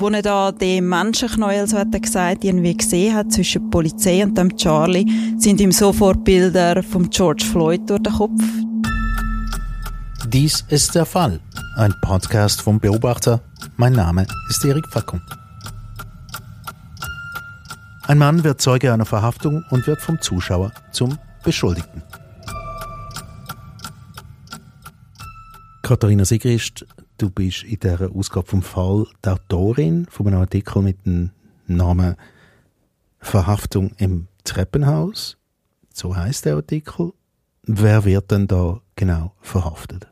wo er da den Menschenknäuel, so hat er gesagt, irgendwie gesehen hat zwischen der Polizei und dem Charlie, sind ihm sofort Bilder von George Floyd durch den Kopf. Dies ist der Fall. Ein Podcast vom Beobachter. Mein Name ist Erik Fackung. Ein Mann wird Zeuge einer Verhaftung und wird vom Zuschauer zum Beschuldigten. Katharina Sigrist, du bist in dieser Ausgabe vom Fall die Autorin von einem Artikel mit dem Namen Verhaftung im Treppenhaus. So heißt der Artikel. Wer wird denn da genau verhaftet?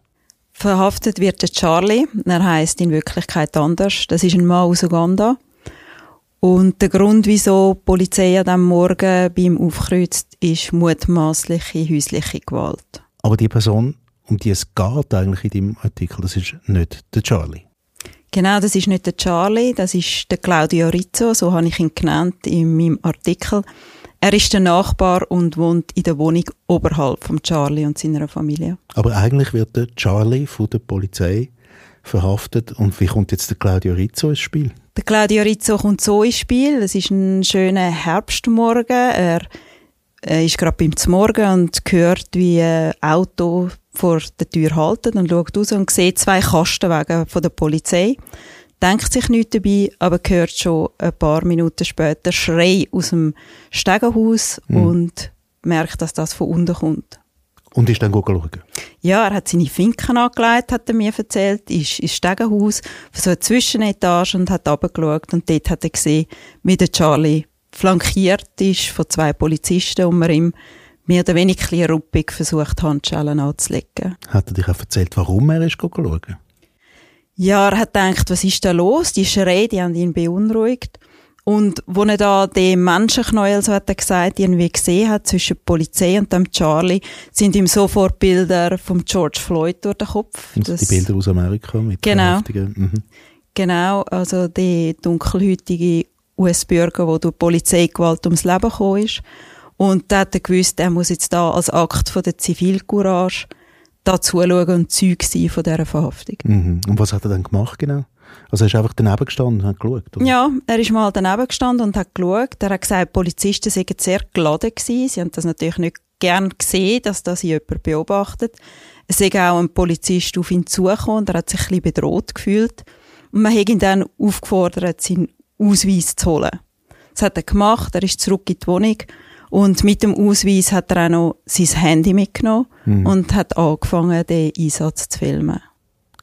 Verhaftet wird der Charlie. Er heißt in Wirklichkeit anders. Das ist ein Mann aus Uganda. Und der Grund, wieso die Polizei an diesem Morgen bei ihm aufkreuzt, ist mutmaßliche häusliche Gewalt. Aber die Person um die es geht eigentlich in deinem Artikel, das ist nicht der Charlie. Genau, das ist nicht der Charlie, das ist der Claudio Rizzo, so habe ich ihn genannt in meinem Artikel. Er ist der Nachbar und wohnt in der Wohnung oberhalb von Charlie und seiner Familie. Aber eigentlich wird der Charlie von der Polizei verhaftet und wie kommt jetzt der Claudio Rizzo ins Spiel? Der Claudio Rizzo kommt so ins Spiel. Es ist ein schöner Herbstmorgen. Er ist gerade beim Morgen und hört, wie ein Auto vor der Tür halten und schaut raus und sieht zwei Kastenwagen von der Polizei. Denkt sich nichts dabei, aber hört schon ein paar Minuten später Schrei aus dem Stegenhaus mhm. und merkt, dass das von unten kommt. Und ist dann schauen? Ja, er hat seine Finken angelegt, hat er mir erzählt, ist ins Stegenhaus, so einer Zwischenetage und hat runtergeschaut und dort hat er gesehen, wie der Charlie flankiert ist von zwei Polizisten und man ihm mehr oder weniger ruppig versucht, Handschellen anzulegen. Hat er dich auch erzählt, warum er ist schauen? Ja, er hat gedacht, was ist da los? Die Schreie, die haben ihn beunruhigt. Und wo er da den Menschenknäuel, so hat er gesagt, irgendwie gesehen hat zwischen der Polizei und dem Charlie, sind ihm sofort Bilder von George Floyd durch den Kopf. Das, die Bilder aus Amerika mit Genau. Mhm. Genau, also die dunkelhäutige US-Bürger, der durch Polizeigewalt ums Leben gekommen ist. Und da hat er gewusst, er muss jetzt da als Akt von der Zivilcourage da zuschauen und Zeug sein von dieser Verhaftung. Mhm. Und was hat er dann gemacht genau? Also er ist einfach daneben gestanden und hat geschaut? Oder? Ja, er ist mal daneben gestanden und hat geschaut. Er hat gesagt, die Polizisten seien sehr geladen gewesen. Sie haben das natürlich nicht gern gesehen, dass das jemand beobachtet. Es ist auch ein Polizist auf ihn zugekommen und er hat sich ein bisschen bedroht gefühlt. Und man hat ihn dann aufgefordert, seinen Ausweis zu holen. Das hat er gemacht, er ist zurück in die Wohnung und mit dem Ausweis hat er auch noch sein Handy mitgenommen mhm. und hat angefangen, den Einsatz zu filmen.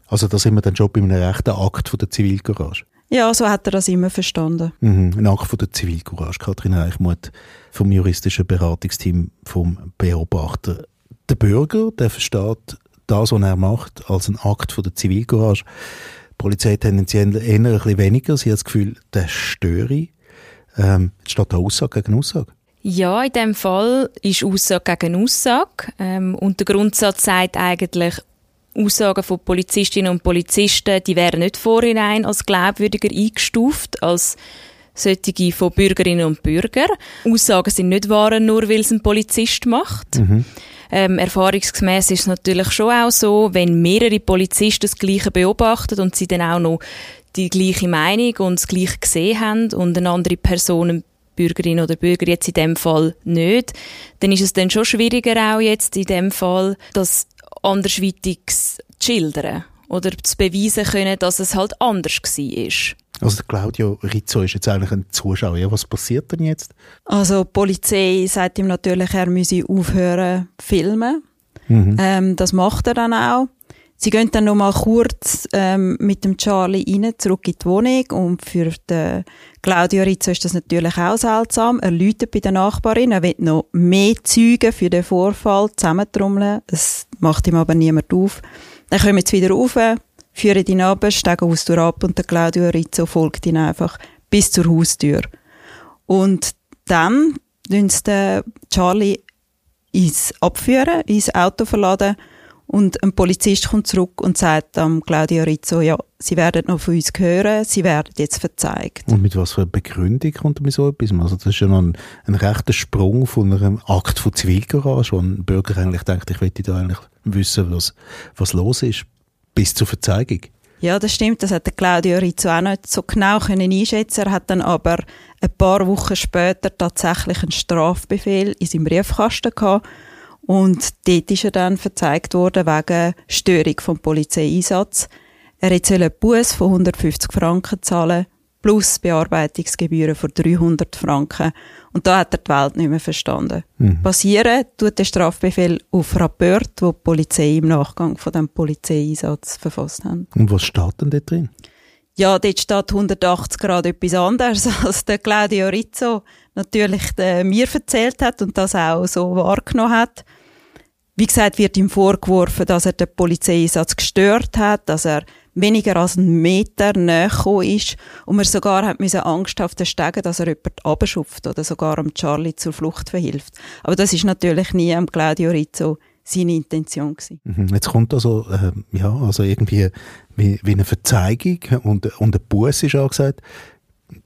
Also da sind wir dann schon bei einem rechten Akt von der Zivilcourage? Ja, so hat er das immer verstanden. Mhm, ein Akt von der Zivilcourage. Kathrin Reichmuth vom juristischen Beratungsteam vom Beobachter. Der Bürger, der versteht das, was er macht, als ein Akt von der Zivilcourage. Die Polizei tendenziell eher ein bisschen weniger. Sie hat das Gefühl, der störe. Ähm, steht da Aussage gegen Aussage? Ja, in dem Fall ist Aussage gegen Aussage. Ähm, und der Grundsatz sagt eigentlich, Aussagen von Polizistinnen und Polizisten, die wären nicht vorhinein als glaubwürdiger eingestuft, als solche von Bürgerinnen und Bürgern. Aussagen sind nicht wahr, nur weil es ein Polizist macht. Mhm. Ähm, erfahrungsgemäß ist es natürlich schon auch so, wenn mehrere Polizisten das Gleiche beobachten und sie dann auch noch die gleiche Meinung und das Gleiche gesehen haben und eine andere Person Bürgerin oder Bürger jetzt in dem Fall nicht, dann ist es dann schon schwieriger auch jetzt in dem Fall, das andersweitig zu schildern oder zu beweisen können, dass es halt anders war. Also Claudio Rizzo ist jetzt eigentlich ein Zuschauer. Ja, was passiert denn jetzt? Also die Polizei sagt ihm natürlich, er müsse aufhören filmen. Mhm. Ähm, das macht er dann auch. Sie gehen dann noch mal kurz ähm, mit dem Charlie rein, zurück in die Wohnung und für den Claudio Rizzo ist das natürlich auch seltsam. Er läutet bei der Nachbarin, er will noch mehr Zeugen für den Vorfall zusammentrommeln. Das macht ihm aber niemand auf. Dann kommen sie wieder rauf, führen ihn ab, steigen aus der ab und der Claudio Rizzo folgt ihn einfach bis zur Haustür. Und dann tun sie Charlie ins Abführen, ins Auto verladen und ein Polizist kommt zurück und sagt am Claudio Rizzo, ja, Sie werden noch von uns hören, Sie werden jetzt verzeigt. Und mit was für einer Begründung kommt mit so etwas? Also das ist ja noch ein, ein rechter Sprung von einem Akt von Zivilcourage, wo ein Bürger eigentlich denkt, ich möchte da eigentlich wissen, was, was los ist, bis zur Verzeigung. Ja, das stimmt. Das hat der Claudio Rizzo auch nicht so genau können einschätzen. Er hat dann aber ein paar Wochen später tatsächlich einen Strafbefehl in seinem Briefkasten gehabt. Und dort ist er dann verzeigt worden wegen Störung vom Polizeieinsatz. Er soll einen Buß von 150 Franken zahlen plus Bearbeitungsgebühren von 300 Franken. Und da hat er die Welt nicht mehr verstanden. Mhm. Basieren tut der Strafbefehl auf Rapport, wo die Polizei im Nachgang von dem Polizeieinsatz verfasst hat. Und was steht denn da drin? Ja, dort steht 180 Grad etwas anderes, als der Claudio Rizzo natürlich äh, mir erzählt hat und das auch so wahrgenommen hat. Wie gesagt, wird ihm vorgeworfen, dass er den Polizeieinsatz gestört hat, dass er weniger als einen Meter näher ist und man sogar hat müssen angsthaft steigen, dass er jemand abschupft oder sogar am Charlie zur Flucht verhilft. Aber das ist natürlich nie am Claudio Rizzo seine Intention gewesen. Mhm. Jetzt kommt also, äh, ja, also irgendwie wie, wie eine Verzeihung und, und ein Buß ist angesagt.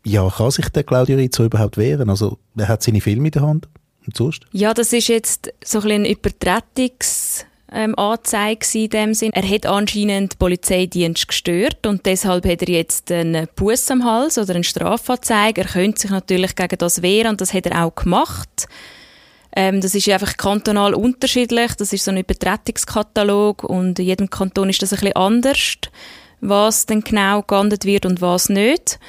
Ja, kann sich der Claudio Rizzo überhaupt wehren? Also, er hat seine Filme in der Hand und sonst? Ja, das ist jetzt so ein bisschen ein Übertretungs- ähm, Anzeige in dem Sinn. Er hat anscheinend den Polizeidienst gestört und deshalb hat er jetzt einen Bus am Hals oder einen Strafanzeige. Er könnte sich natürlich gegen das wehren und das hat er auch gemacht. Ähm, das ist einfach kantonal unterschiedlich. Das ist so ein Übertretungskatalog und in jedem Kanton ist das ein bisschen anders, was dann genau geahndet wird und was nicht.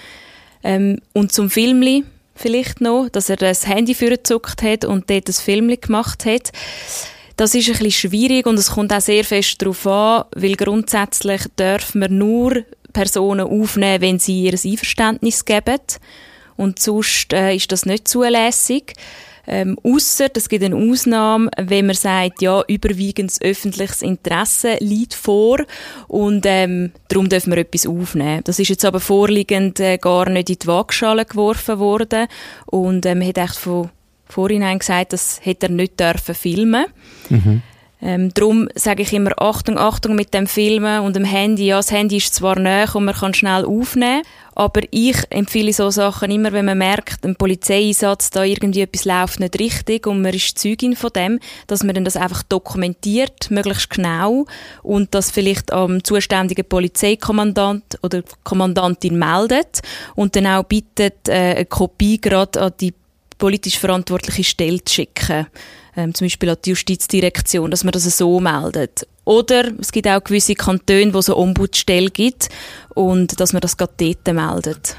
Ähm, und zum Filmli vielleicht noch, dass er das Handy vorgezuckt hat und dort das Filmli gemacht hat. Das ist ein bisschen schwierig und es kommt auch sehr fest darauf an, weil grundsätzlich dürfen wir nur Personen aufnehmen, wenn sie ihr Einverständnis geben. Und sonst äh, ist das nicht zulässig. Ähm, Ausser, es gibt eine Ausnahme, wenn man sagt, ja, überwiegendes öffentliches Interesse liegt vor und ähm, darum dürfen wir etwas aufnehmen. Das ist jetzt aber vorliegend äh, gar nicht in die Waagschale geworfen worden und ähm, hat echt von vorhinein gesagt, das hätte er nicht dürfen filmen. Mhm. Ähm, darum sage ich immer Achtung, Achtung mit dem Filmen und dem Handy. Ja, das Handy ist zwar näher und man kann schnell aufnehmen, aber ich empfehle so Sachen immer, wenn man merkt, ein Polizeieinsatz, da irgendwie etwas läuft nicht richtig und man ist Zeugin von dem, dass man dann das einfach dokumentiert, möglichst genau und das vielleicht am zuständigen Polizeikommandant oder Kommandantin meldet und dann auch bittet, äh, eine Kopie gerade an die politisch verantwortliche Stelle zu schicken. Ähm, zum Beispiel an die Justizdirektion, dass man das so meldet. Oder es gibt auch gewisse Kantone, wo es eine Ombudsstelle gibt und dass man das gerade dort meldet.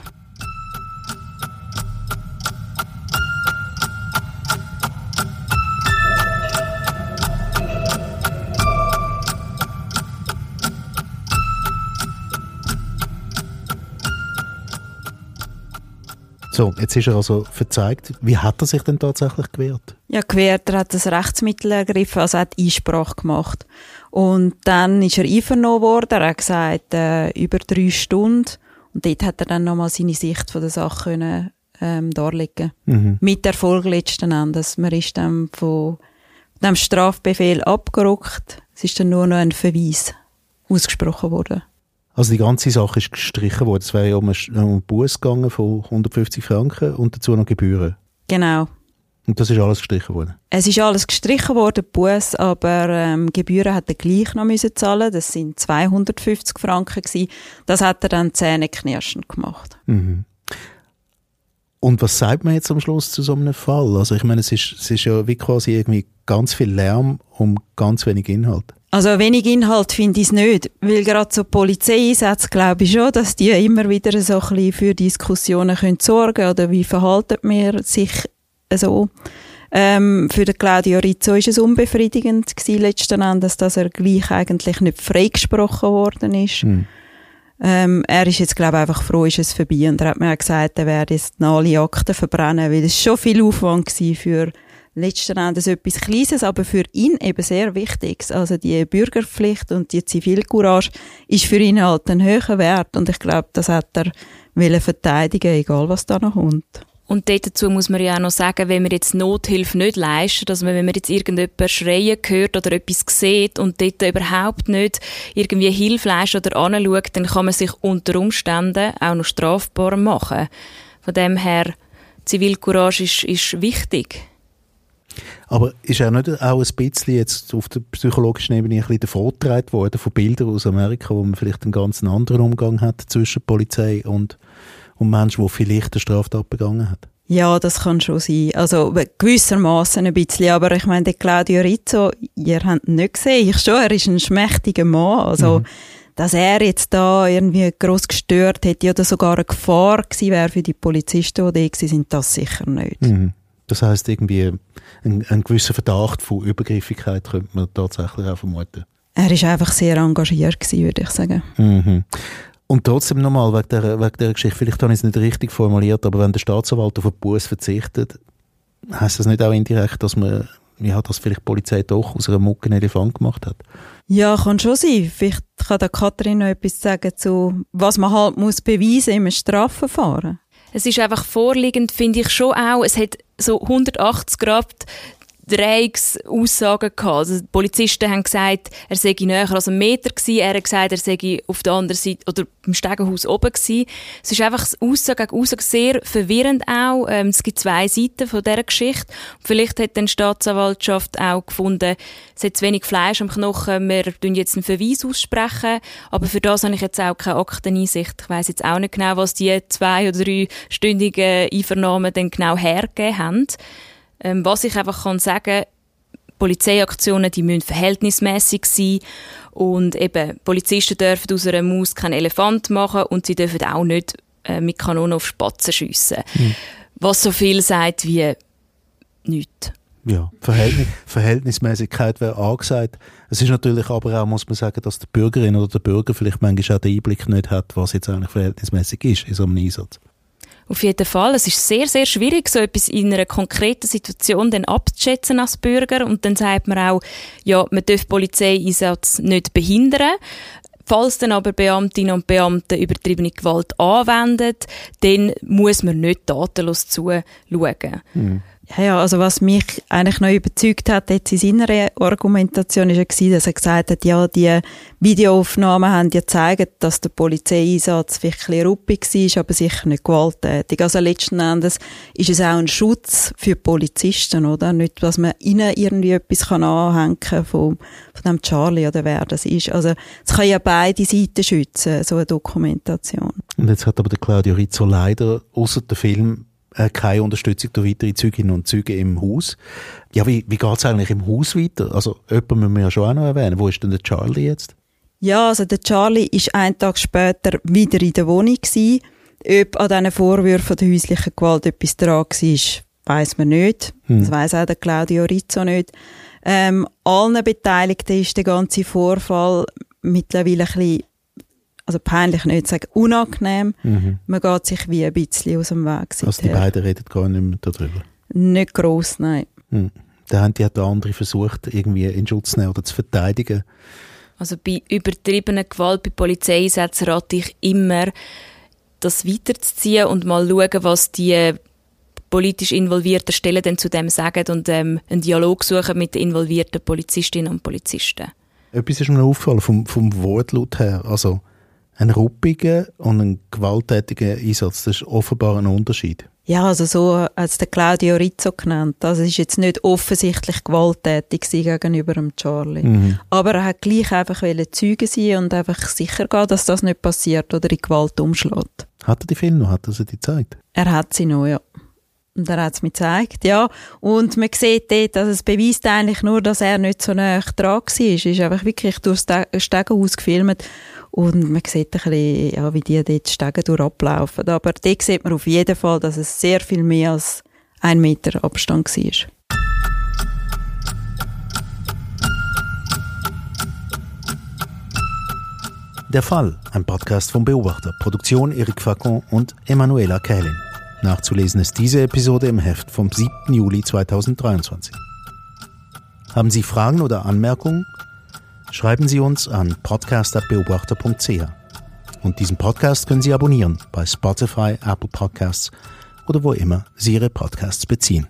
So, jetzt ist er also verzeigt. Wie hat er sich denn tatsächlich gewehrt? Ja, gewehrt, er hat das Rechtsmittel ergriffen, also er hat Einsprache gemacht. Und dann ist er einvernommen worden, er hat gesagt, äh, über drei Stunden. Und dort hat er dann nochmal seine Sicht von der Sache können, ähm, darlegen mhm. Mit Erfolg letzten Endes. Man ist dann von dem Strafbefehl abgerückt. Es ist dann nur noch ein Verweis ausgesprochen worden. Also die ganze Sache ist gestrichen worden. Es wäre ja um einen Bus gegangen von 150 Franken und dazu noch Gebühren. Genau. Und das ist alles gestrichen worden? Es ist alles gestrichen worden, Bus, aber ähm, Gebühren hat er gleich noch müssen zahlen. Das sind 250 Franken gewesen. Das hat er dann zähneknirschend gemacht. Mhm. Und was sagt man jetzt am Schluss zu so einem Fall? Also ich meine, es ist, es ist ja wie quasi irgendwie ganz viel Lärm um ganz wenig Inhalt. Also wenig Inhalt finde ich es nicht, weil gerade so Polizeieinsätze glaube ich schon, dass die immer wieder so ein bisschen für Diskussionen können sorgen oder wie verhaltet man sich so. Ähm, für den Claudio Rizzo ist es unbefriedigend gewesen, letzten Endes, dass er gleich eigentlich nicht freigesprochen worden ist. Mhm. Ähm, er ist jetzt, glaube ich, einfach froh, ist es vorbei. Und er hat mir auch gesagt, er werde jetzt alle Akten verbrennen, weil es schon viel Aufwand war für letzten Endes etwas Kleines, aber für ihn eben sehr Wichtiges. Also die Bürgerpflicht und die Zivilcourage ist für ihn halt ein höherer Wert und ich glaube, das hat er will verteidigen, egal was da noch kommt. Und dazu muss man ja auch noch sagen, wenn man jetzt Nothilfe nicht leistet, man, wenn man jetzt irgendjemand schreien hört oder etwas sieht und dort überhaupt nicht irgendwie Hilfe leistet oder anschaut, dann kann man sich unter Umständen auch noch strafbar machen. Von dem her, Zivilcourage ist, ist wichtig. Aber ist er nicht auch ein bisschen jetzt auf der psychologischen Ebene ein bisschen vorgetragen worden von Bildern aus Amerika, wo man vielleicht einen ganz anderen Umgang hat zwischen Polizei und, und Menschen, die vielleicht eine Straftat begangen hat? Ja, das kann schon sein. Also gewissermaßen ein bisschen. Aber ich meine, der Claudio Rizzo, ihr habt ihn nicht gesehen. Ich schon, er ist ein schmächtiger Mann. Also, mhm. dass er jetzt da irgendwie gross gestört hätte oder sogar eine Gefahr gewesen wäre für die Polizisten, die da sind, das sicher nicht. Mhm. Das heißt irgendwie ein, ein gewisser Verdacht von Übergriffigkeit könnte man tatsächlich auch vermuten. Er ist einfach sehr engagiert gewesen, würde ich sagen. Mhm. Und trotzdem nochmal, wegen der, wegen der Geschichte, vielleicht habe ich es nicht richtig formuliert, aber wenn der Staatsanwalt auf einen Buß verzichtet, heißt das nicht auch indirekt, dass man, ja, dass vielleicht die Polizei doch aus einem Mucke einen Elefant gemacht hat? Ja, kann schon sein. Vielleicht kann der Katrin noch etwas sagen zu, was man halt muss beweisen im Strafverfahren. Es ist einfach vorliegend, finde ich schon auch, es hat so 180 Grad Dreiecksaussagen gehabt. Also die Polizisten haben gesagt, er sei näher als ein Meter gewesen. Er hat gesagt, er sei auf der anderen Seite oder im Stegenhaus oben gewesen. Es ist einfach Aussage gegen Aussage sehr verwirrend auch. Ähm, es gibt zwei Seiten von dieser Geschichte. vielleicht hat dann die Staatsanwaltschaft auch gefunden, es hat zu wenig Fleisch am Knochen, wir tun jetzt einen Verweis aussprechen. Aber für das habe ich jetzt auch keine Akteneinsicht. Ich weiss jetzt auch nicht genau, was die zwei- oder dreistündigen Einvernahmen dann genau hergegeben haben. Ähm, was ich einfach kann sagen, Polizeiaktionen, die müssen verhältnismäßig sein und eben Polizisten dürfen aus einer Maus keinen Elefant machen und sie dürfen auch nicht äh, mit Kanonen auf Spatzen schiessen. Mhm. Was so viel sagt wie nichts. Ja, Verhältnis, Verhältnismäßigkeit wäre angesagt. Es ist natürlich aber auch, muss man sagen, dass die Bürgerin oder der Bürger vielleicht manchmal auch den Einblick nicht hat, was jetzt eigentlich verhältnismäßig ist in so einem Einsatz. Auf jeden Fall. Es ist sehr, sehr schwierig, so etwas in einer konkreten Situation dann abzuschätzen als Bürger. Und dann sagt man auch, ja, man darf Polizeieinsatz nicht behindern. Falls dann aber Beamtinnen und Beamte übertriebene Gewalt anwenden, dann muss man nicht tatenlos zuschauen. Mhm. Ja, ja, also was mich eigentlich noch überzeugt hat jetzt in seiner Argumentation, ist ja dass er gesagt hat, ja, die Videoaufnahmen haben ja gezeigt, dass der Polizeieinsatz wirklich ruppig war, aber sicher nicht gewalttätig. Also letzten Endes ist es auch ein Schutz für Polizisten, oder? Nicht, dass man ihnen irgendwie etwas kann anhängen kann von, von dem Charlie oder wer das ist. Also es kann ja beide Seiten schützen, so eine Dokumentation. Und jetzt hat aber der Claudio Rizzo leider, außer der Film, äh, keine Unterstützung durch weitere Zeuginnen und Züge im Haus. Ja, wie, wie geht es eigentlich im Haus weiter? Also, jemanden müssen wir ja schon auch noch erwähnen. Wo ist denn der Charlie jetzt? Ja, also der Charlie ist einen Tag später wieder in der Wohnung gewesen. Ob an diesen Vorwürfen der häuslichen Gewalt etwas dran war, weiss man nicht. Hm. Das weiss auch der Claudio Rizzo nicht. Ähm, allen Beteiligten ist der ganze Vorfall mittlerweile ein bisschen also peinlich nicht sagen, unangenehm. Mhm. Man geht sich wie ein bisschen aus dem Weg. Seither. Also die beiden reden gar nicht mehr darüber? Nicht gross, nein. Mhm. Da haben die der andere versucht, irgendwie in Schutz zu nehmen oder zu verteidigen. Also bei übertriebener Gewalt bei Polizeieinsätzen rate ich immer, das weiterzuziehen und mal schauen, was die politisch involvierten Stellen dann zu dem sagen und ähm, einen Dialog suchen mit den involvierten Polizistinnen und Polizisten. Etwas ist mir aufgefallen vom, vom Wortlaut her. Also ein ruppiger und ein gewalttätiger Einsatz. Das ist offenbar ein Unterschied. Ja, also so als der Claudio Rizzo genannt. Das ist jetzt nicht offensichtlich gewalttätig gegenüber dem Charlie. Mhm. Aber er hat gleich einfach Zeuge sein und einfach sicher gehen, dass das nicht passiert oder in Gewalt umschlägt. Hat er die Filme noch? Hat er sie dir gezeigt? Er hat sie noch, ja. Und er hat es mir gezeigt, ja. Und man sieht dort, dass es beweist eigentlich nur, dass er nicht so nah dran war. Es ist einfach wirklich durchs Stegenhaus gefilmt. Und man sieht ein bisschen, ja, wie die dort Stege durch ablaufen. Aber dort sieht man auf jeden Fall, dass es sehr viel mehr als ein Meter Abstand war. Der Fall, ein Podcast vom Beobachter, Produktion Eric Facon und Emanuela Kählin. Nachzulesen ist diese Episode im Heft vom 7. Juli 2023. Haben Sie Fragen oder Anmerkungen? Schreiben Sie uns an podcast.beobachter.ch. Und diesen Podcast können Sie abonnieren bei Spotify, Apple Podcasts oder wo immer Sie Ihre Podcasts beziehen.